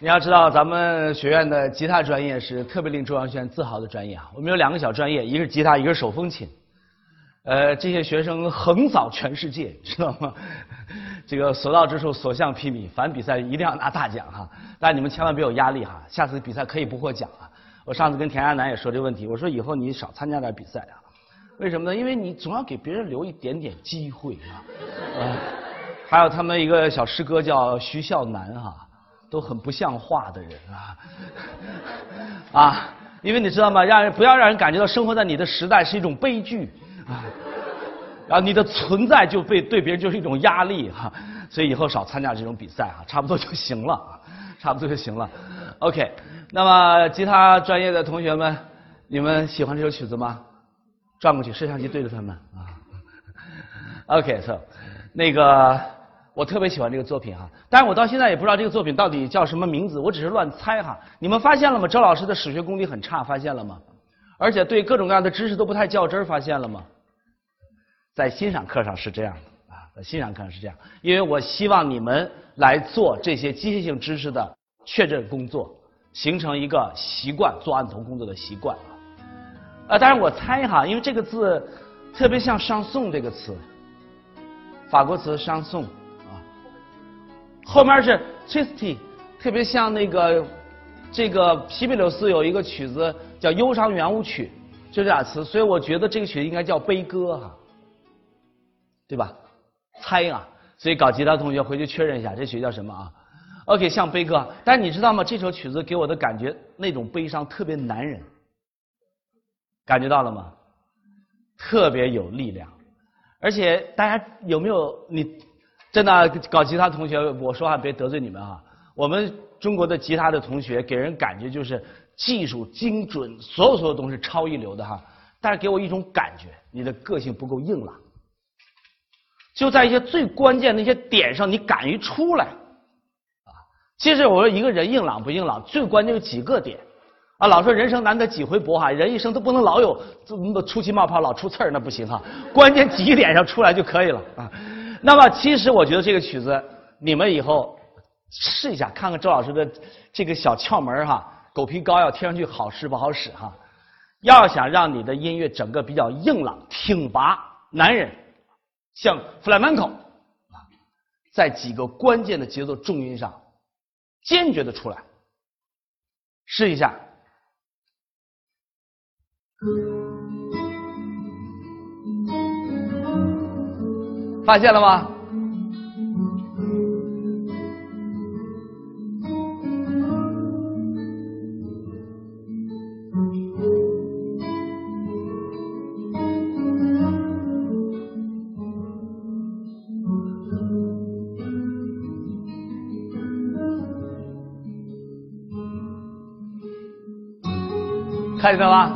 你要知道，咱们学院的吉他专业是特别令中央学院自豪的专业啊。我们有两个小专业，一个是吉他，一个是手风琴。呃，这些学生横扫全世界，知道吗？这个所到之处所向披靡，凡比赛一定要拿大奖哈。但你们千万别有压力哈，下次比赛可以不获奖啊。我上次跟田亚楠也说这个问题，我说以后你少参加点比赛啊。为什么呢？因为你总要给别人留一点点机会啊。啊，还有他们一个小师哥叫徐孝南哈。都很不像话的人啊，啊，因为你知道吗？让人不要让人感觉到生活在你的时代是一种悲剧啊，然后你的存在就被对别人就是一种压力哈，所以以后少参加这种比赛啊，差不多就行了，差不多就行了。OK，那么吉他专业的同学们，你们喜欢这首曲子吗？转过去，摄像机对着他们啊。OK，so 那个。我特别喜欢这个作品哈，但是我到现在也不知道这个作品到底叫什么名字，我只是乱猜哈。你们发现了吗？周老师的史学功底很差，发现了吗？而且对各种各样的知识都不太较真儿，发现了吗？在欣赏课上是这样的啊，在欣赏课上是这样，因为我希望你们来做这些机械性知识的确认工作，形成一个习惯，做案头工作的习惯啊。啊，当然我猜哈，因为这个字特别像上颂这个词，法国词上颂。后面是 triste，特别像那个这个皮皮柳斯有一个曲子叫《忧伤圆舞曲》，就这俩词，所以我觉得这个曲子应该叫悲歌哈，对吧？猜啊，所以搞吉他同学回去确认一下，这曲叫什么啊？OK，像悲歌，但你知道吗？这首曲子给我的感觉，那种悲伤特别男人，感觉到了吗？特别有力量，而且大家有没有你？真的搞吉他同学，我说话别得罪你们啊！我们中国的吉他的同学给人感觉就是技术精准，所有所有东西超一流的哈。但是给我一种感觉，你的个性不够硬朗，就在一些最关键的一些点上，你敢于出来啊！其实我说一个人硬朗不硬朗，最关键有几个点啊。老说人生难得几回搏哈，人一生都不能老有这么出气冒泡，老出刺儿那不行哈。关键几点上出来就可以了啊。那么，其实我觉得这个曲子，你们以后试一下，看看周老师的这个小窍门哈。狗皮膏药贴上去好使不好使哈？要想让你的音乐整个比较硬朗、挺拔、男人，像 flamenco，在几个关键的节奏重音上坚决的出来，试一下。发现了吗？看见了吗？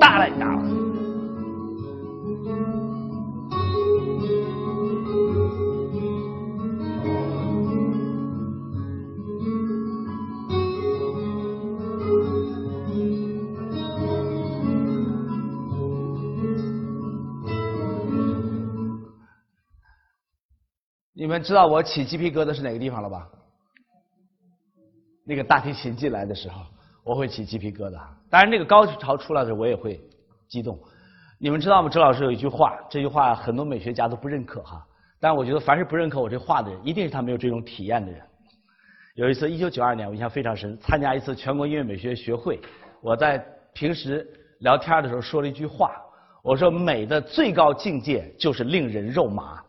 大了大了。知道我起鸡皮疙瘩是哪个地方了吧？那个大提琴进来的时候，我会起鸡皮疙瘩。当然，那个高潮出来的时候，我也会激动。你们知道吗？周老师有一句话，这句话很多美学家都不认可哈。但我觉得，凡是不认可我这话的人，一定是他没有这种体验的人。有一次，一九九二年，我印象非常深，参加一次全国音乐美学学会，我在平时聊天的时候说了一句话，我说：“美的最高境界就是令人肉麻。”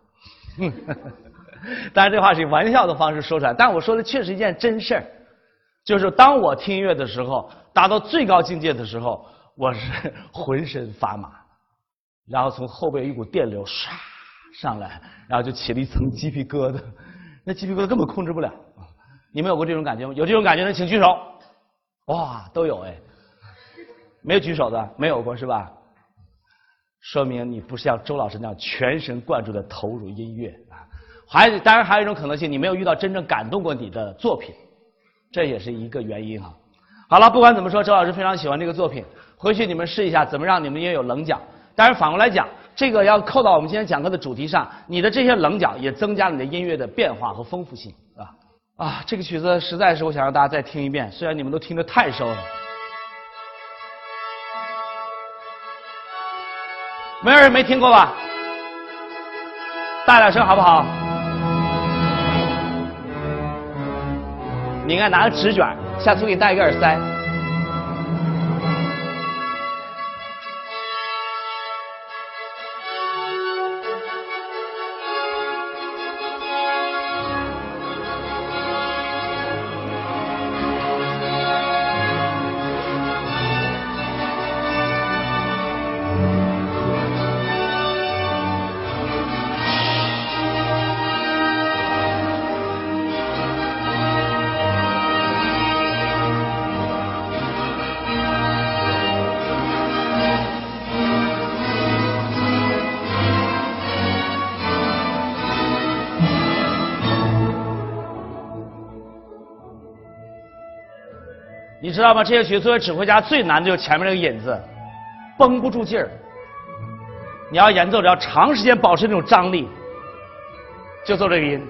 当然，这话是以玩笑的方式说出来，但我说的确实一件真事儿，就是当我听音乐的时候，达到最高境界的时候，我是 浑身发麻，然后从后背一股电流唰上来，然后就起了一层鸡皮疙瘩，那鸡皮疙瘩根本控制不了。你们有过这种感觉吗？有这种感觉的请举手。哇，都有哎，没有举手的没有过是吧？说明你不是像周老师那样全神贯注的投入音乐啊。还当然还有一种可能性，你没有遇到真正感动过你的作品，这也是一个原因哈。好了，不管怎么说，周老师非常喜欢这个作品，回去你们试一下，怎么让你们也有棱角。当然反过来讲，这个要扣到我们今天讲课的主题上，你的这些棱角也增加你的音乐的变化和丰富性啊。啊，这个曲子实在是我想让大家再听一遍，虽然你们都听得太熟了。没有人没听过吧？大点声好不好？你应该拿个纸卷，下次我给你带一个耳塞。你知道吗？这些曲作为指挥家最难的就是前面这个引子，绷不住劲儿。你要演奏，只要长时间保持那种张力，就奏这个音。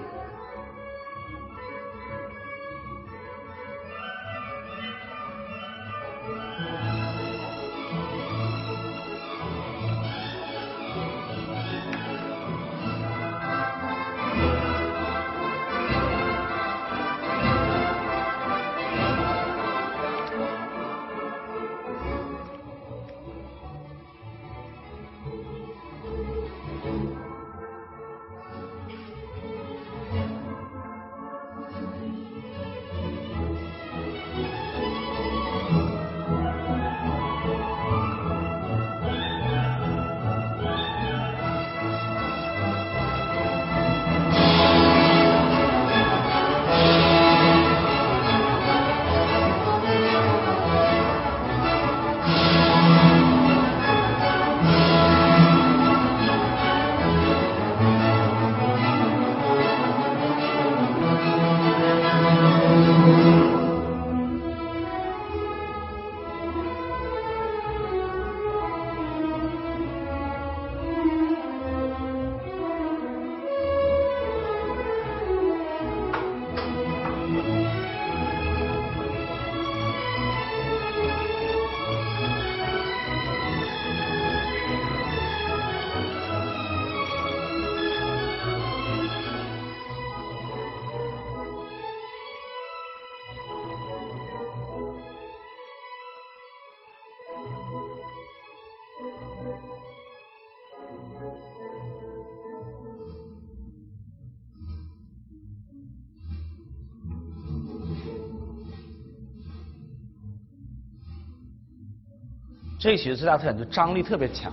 这一曲子最大特点就张力特别强，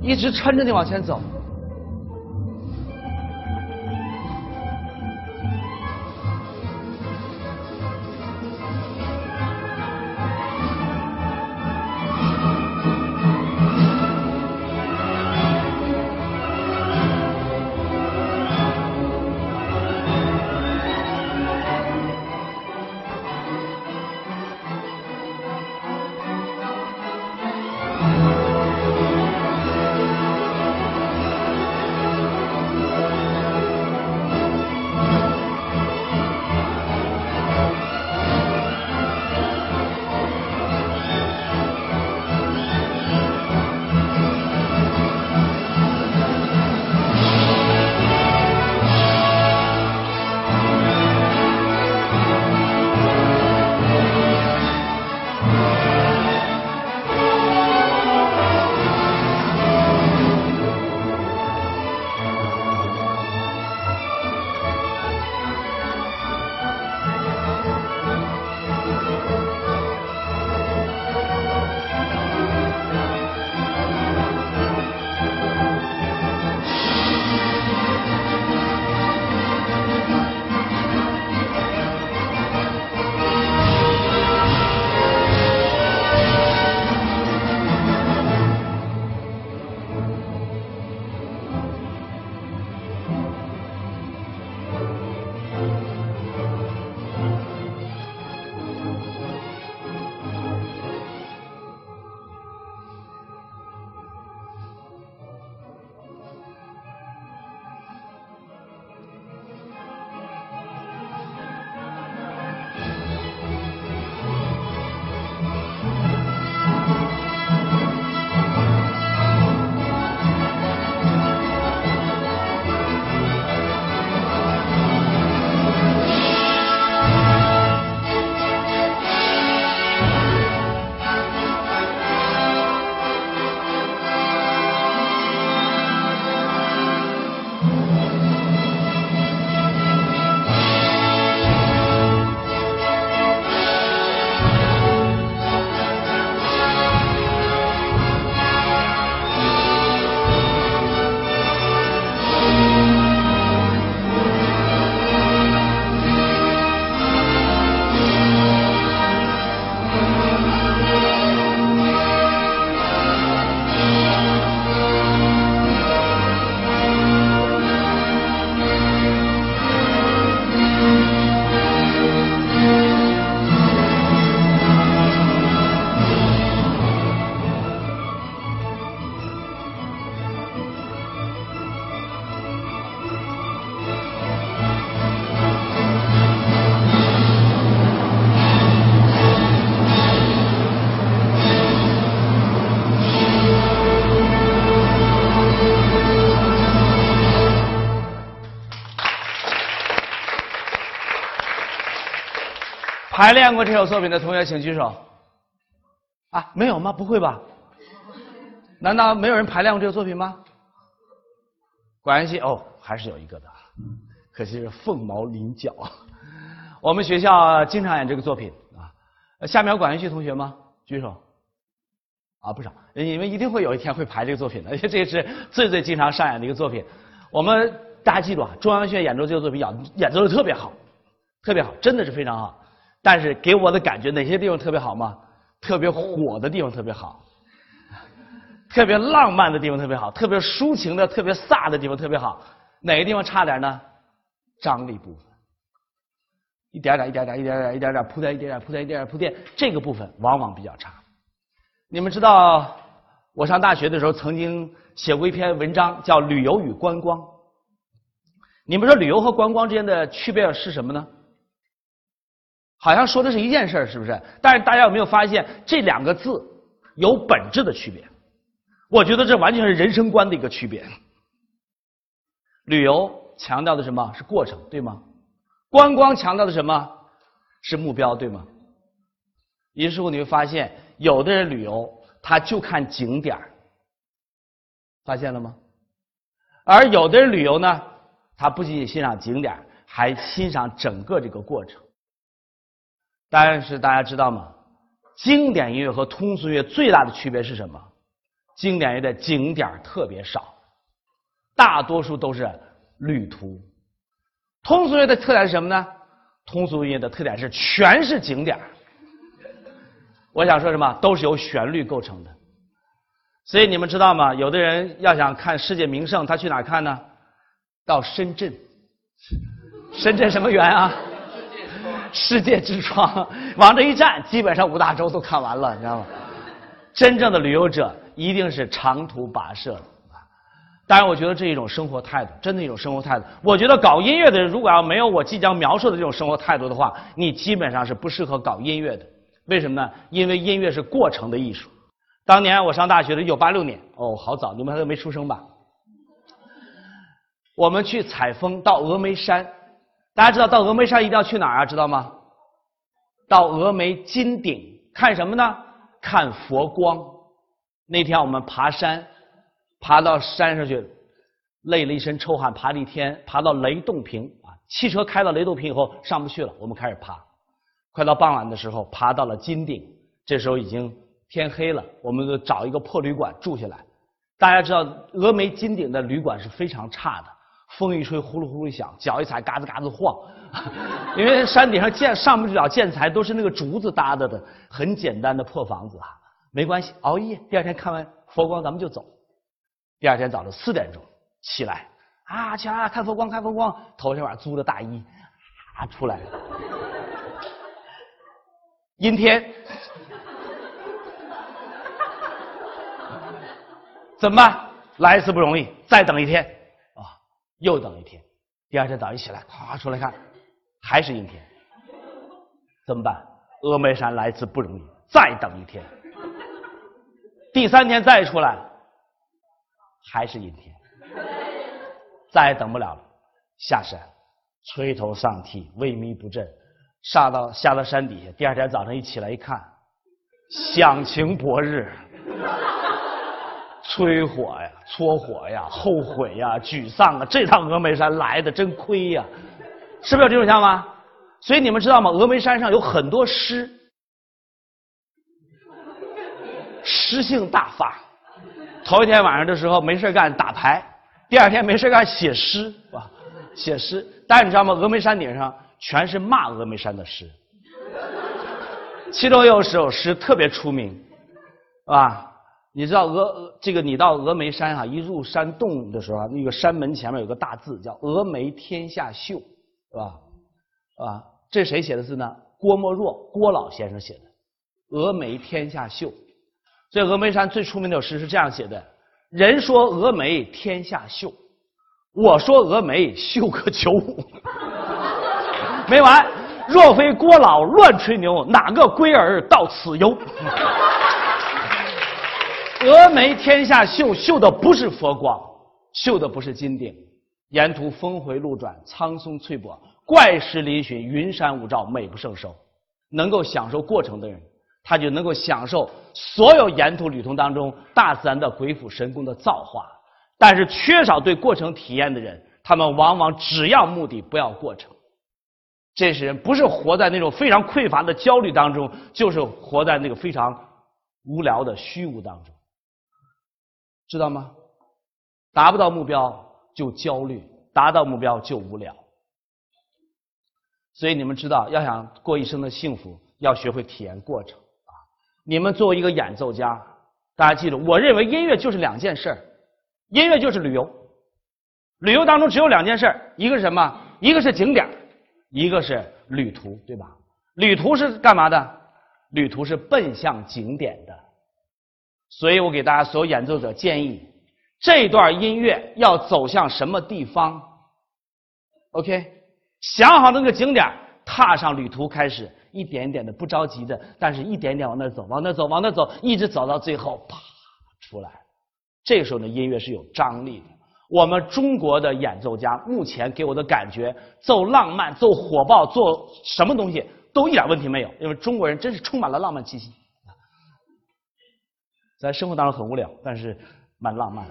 一直撑着你往前走。排练过这首作品的同学请举手。啊，没有吗？不会吧？难道没有人排练过这个作品吗？管乐系哦，还是有一个的，可惜是凤毛麟角。我们学校经常演这个作品啊。下面有管乐系同学吗？举手。啊，不少，你们一定会有一天会排这个作品的，因 为这是最最经常上演的一个作品。我们大家记住啊，中央学院演奏这个作品演演奏的特别好，特别好，真的是非常好。但是给我的感觉，哪些地方特别好吗？特别火的地方特别好，特别浪漫的地方特别好，特别抒情的、特别飒的地方特别好。哪个地方差点呢？张力部分，一点点、一点点、一点点、一点点铺垫、一点点铺垫、一点点铺垫，这个部分往往比较差。你们知道，我上大学的时候曾经写过一篇文章，叫《旅游与观光》。你们说旅游和观光之间的区别是什么呢？好像说的是一件事，是不是？但是大家有没有发现这两个字有本质的区别？我觉得这完全是人生观的一个区别。旅游强调的什么是过程，对吗？观光强调的什么是目标，对吗？于是乎你会发现。有的人旅游，他就看景点发现了吗？而有的人旅游呢，他不仅仅欣赏景点还欣赏整个这个过程。但是大家知道吗？经典音乐和通俗乐最大的区别是什么？经典乐的景点特别少，大多数都是旅途。通俗乐的特点是什么呢？通俗音乐的特点是全是景点我想说什么，都是由旋律构成的。所以你们知道吗？有的人要想看世界名胜，他去哪看呢？到深圳。深圳什么园啊？世界之窗。往这一站，基本上五大洲都看完了，你知道吗？真正的旅游者一定是长途跋涉。当然，我觉得这一种生活态度，真的一种生活态度。我觉得搞音乐的人，如果要没有我即将描述的这种生活态度的话，你基本上是不适合搞音乐的。为什么呢？因为音乐是过程的艺术。当年我上大学的一九八六年，哦，好早，你们还都没出生吧？我们去采风，到峨眉山。大家知道到峨眉山一定要去哪儿啊？知道吗？到峨眉金顶看什么呢？看佛光。那天我们爬山，爬到山上去，累了一身臭汗，爬了一天，爬到雷洞坪啊。汽车开到雷洞坪以后上不去了，我们开始爬。快到傍晚的时候，爬到了金顶。这时候已经天黑了，我们就找一个破旅馆住下来。大家知道，峨眉金顶的旅馆是非常差的，风一吹呼噜呼噜响，脚一踩嘎子嘎子晃。因为山顶上建上不了建材，都是那个竹子搭的的，很简单的破房子啊。没关系，熬夜。第二天看完佛光，咱们就走。第二天早上四点钟起来，啊，起来看佛光，看佛光。头天晚上租的大衣，啊，出来了。阴天，怎么办？来一次不容易，再等一天，又等一天。第二天早上一起来，咵出来看，还是阴天，怎么办？峨眉山来一次不容易，再等一天。第三天再出来，还是阴天，再也等不了了，下山，垂头丧气，萎靡不振。下到下到山底下，第二天早上一起来一看，响晴博日，催火呀，搓火呀，后悔呀，沮丧啊！这趟峨眉山来的真亏呀，是不是有这种想法？所以你们知道吗？峨眉山上有很多诗，诗性大发。头一天晚上的时候没事干打牌，第二天没事干写诗，啊，写诗。但是你知道吗？峨眉山顶上。全是骂峨眉山的诗，其中有首诗特别出名，是吧？你知道峨这个你到峨眉山啊，一入山洞的时候，那个山门前面有个大字叫“峨眉天下秀”，是吧？啊，这谁写的字呢？郭沫若，郭老先生写的“峨眉天下秀”。所以峨眉山最出名的诗是这样写的：“人说峨眉天下秀，我说峨眉秀个九五。”没完，若非郭老乱吹牛，哪个龟儿到此游？峨眉天下秀，秀的不是佛光，秀的不是金顶，沿途峰回路转，苍松翠柏，怪石嶙峋，云山雾罩，美不胜收。能够享受过程的人，他就能够享受所有沿途旅途当中大自然的鬼斧神工的造化。但是缺少对过程体验的人，他们往往只要目的不要过程。这些人不是活在那种非常匮乏的焦虑当中，就是活在那个非常无聊的虚无当中，知道吗？达不到目标就焦虑，达到目标就无聊。所以你们知道，要想过一生的幸福，要学会体验过程啊！你们作为一个演奏家，大家记住，我认为音乐就是两件事儿音乐就是旅游，旅游当中只有两件事儿一个是什么？一个是景点一个是旅途，对吧？旅途是干嘛的？旅途是奔向景点的。所以我给大家所有演奏者建议。这段音乐要走向什么地方？OK，想好那个景点，踏上旅途，开始一点一点的，不着急的，但是一点点往那走，往那走，往那走，一直走到最后，啪出来。这个时候呢，音乐是有张力的。我们中国的演奏家目前给我的感觉，奏浪漫、奏火爆、做什么东西都一点问题没有，因为中国人真是充满了浪漫气息。在生活当中很无聊，但是蛮浪漫。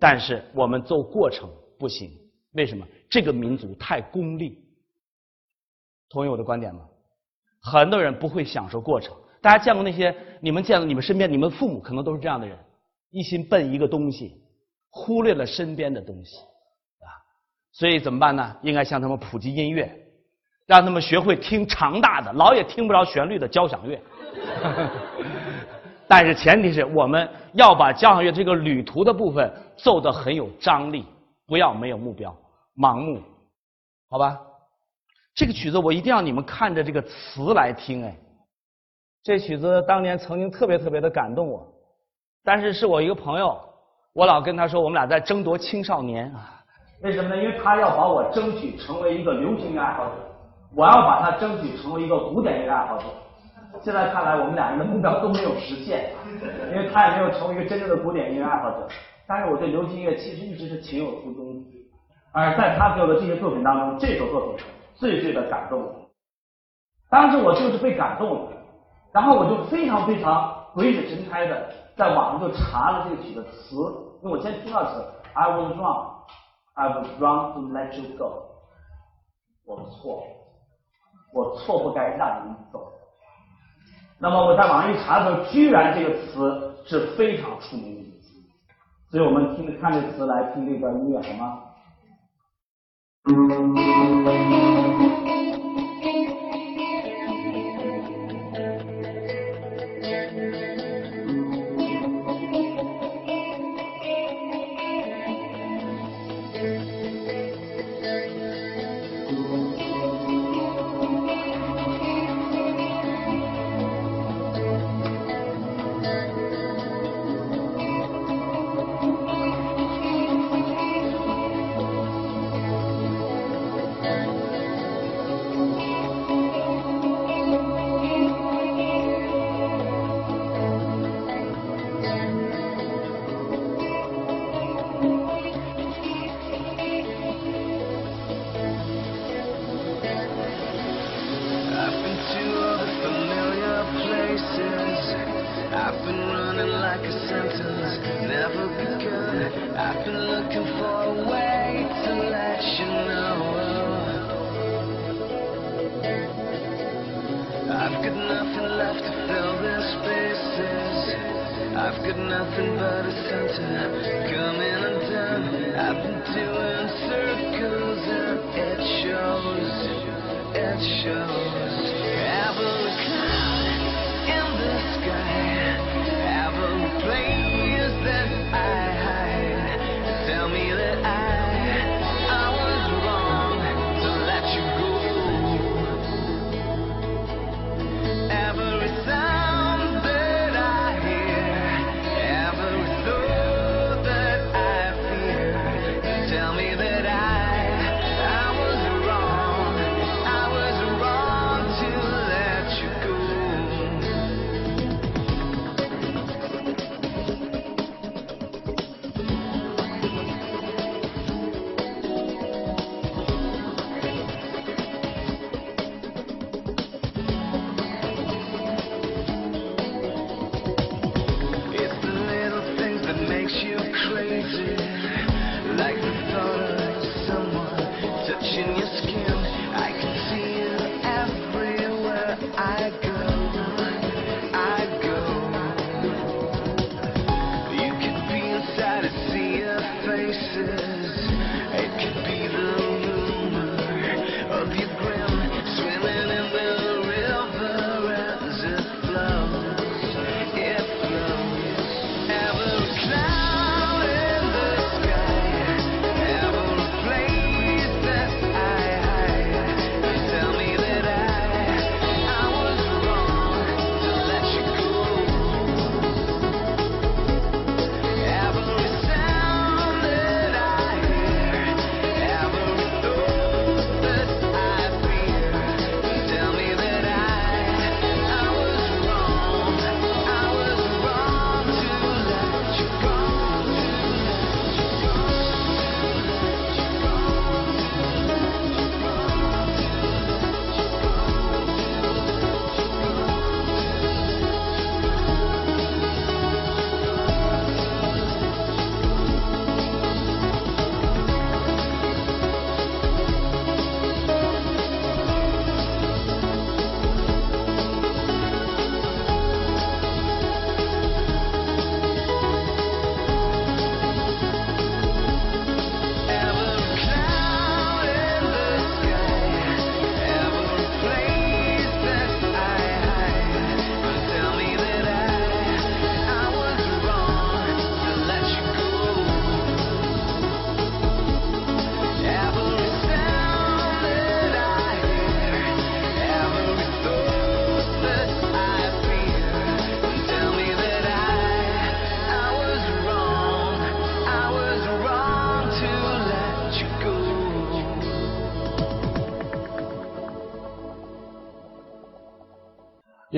但是我们做过程不行，为什么？这个民族太功利。同意我的观点吗？很多人不会享受过程。大家见过那些？你们见过你们身边？你们父母可能都是这样的人，一心奔一个东西，忽略了身边的东西啊。所以怎么办呢？应该向他们普及音乐，让他们学会听长大的、老也听不着旋律的交响乐。但是前提是我们要把交响乐这个旅途的部分奏得很有张力，不要没有目标、盲目，好吧？这个曲子我一定要你们看着这个词来听，哎，这曲子当年曾经特别特别的感动我，但是是我一个朋友，我老跟他说我们俩在争夺青少年啊，为什么呢？因为他要把我争取成为一个流行音乐爱好者，我要把他争取成为一个古典音乐爱好者。现在看来，我们两人的目标都没有实现，因为他也没有成为一个真正的古典音乐爱好者。但是我对流行音乐其实一直是情有独钟，而在他给我的这些作品当中，这首作品最最的感动我。当时我就是被感动了，然后我就非常非常鬼使神差的在网上就查了这个曲的词，因为我先听到词，I was wrong, I was wrong to let you go，我错，我错不该让你走。那么我在网上一查的时候，居然这个词是非常出名的词，所以我们听看这词来听这段音乐好吗？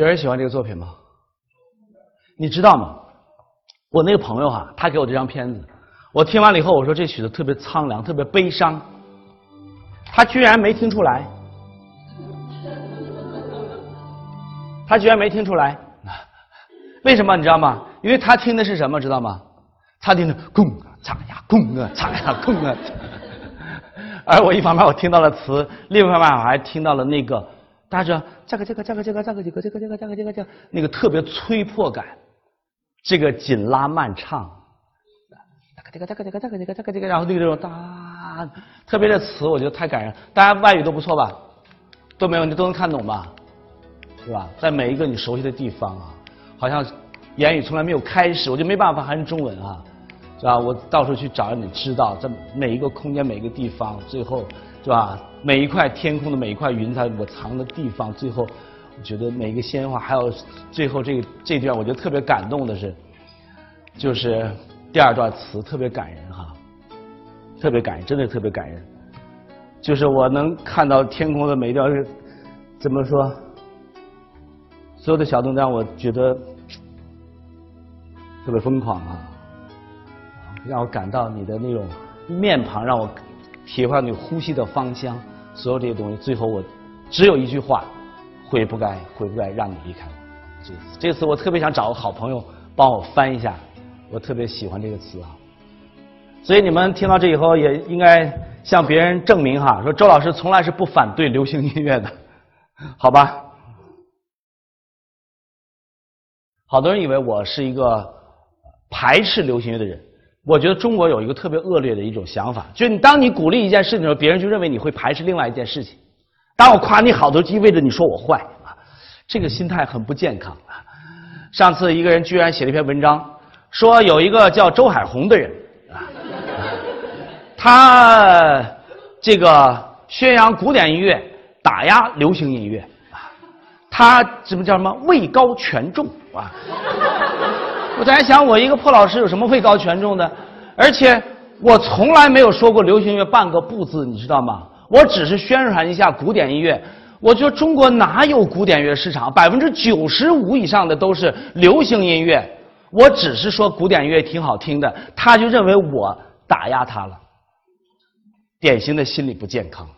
有人喜欢这个作品吗？你知道吗？我那个朋友哈、他给我这张片子，我听完了以后，我说这曲子特别苍凉，特别悲伤。他居然没听出来，他居然没听出来，为什么你知道吗？因为他听的是什么，知道吗？他听的空啊擦呀空啊擦呀空啊，而我一方面我听到了词，另一方面我还听到了那个大家知道这个这个这个这个这个这个这个这个这个这个那个特别催迫感，这个紧拉慢唱，这个这个这个这个这个这个这个，然后那个这种哒，特别的词我觉得太感人。大家外语都不错吧？都没有，你都能看懂吧？是吧？在每一个你熟悉的地方啊，好像言语从来没有开始，我就没办法还是中文啊，是吧？我到处去找你知道，在每一个空间、每一个地方，最后是吧？每一块天空的每一块云彩，我藏的地方，最后我觉得每一个鲜花，还有最后这个这段，我觉得特别感动的是，就是第二段词特别感人哈，特别感人，真的特别感人。就是我能看到天空的每一条是怎么说？所有的小动作让我觉得特别疯狂啊，让我感到你的那种面庞，让我体会到你呼吸的芳香，所有这些东西，最后我只有一句话：悔不该，悔不该让你离开我。这次，这次我特别想找个好朋友帮我翻一下，我特别喜欢这个词啊。所以你们听到这以后，也应该向别人证明哈，说周老师从来是不反对流行音乐的，好吧？好多人以为我是一个排斥流行乐的人，我觉得中国有一个特别恶劣的一种想法，就是你当你鼓励一件事情的时候，别人就认为你会排斥另外一件事情。当我夸你好的时候，意味着你说我坏啊，这个心态很不健康啊。上次一个人居然写了一篇文章，说有一个叫周海红的人啊，他这个宣扬古典音乐，打压流行音乐啊，他什么叫什么位高权重啊？我在想，我一个破老师有什么位高权重的？而且我从来没有说过流行乐半个不字，你知道吗？我只是宣传一下古典音乐。我觉得中国哪有古典乐市场？百分之九十五以上的都是流行音乐。我只是说古典音乐挺好听的，他就认为我打压他了，典型的心理不健康。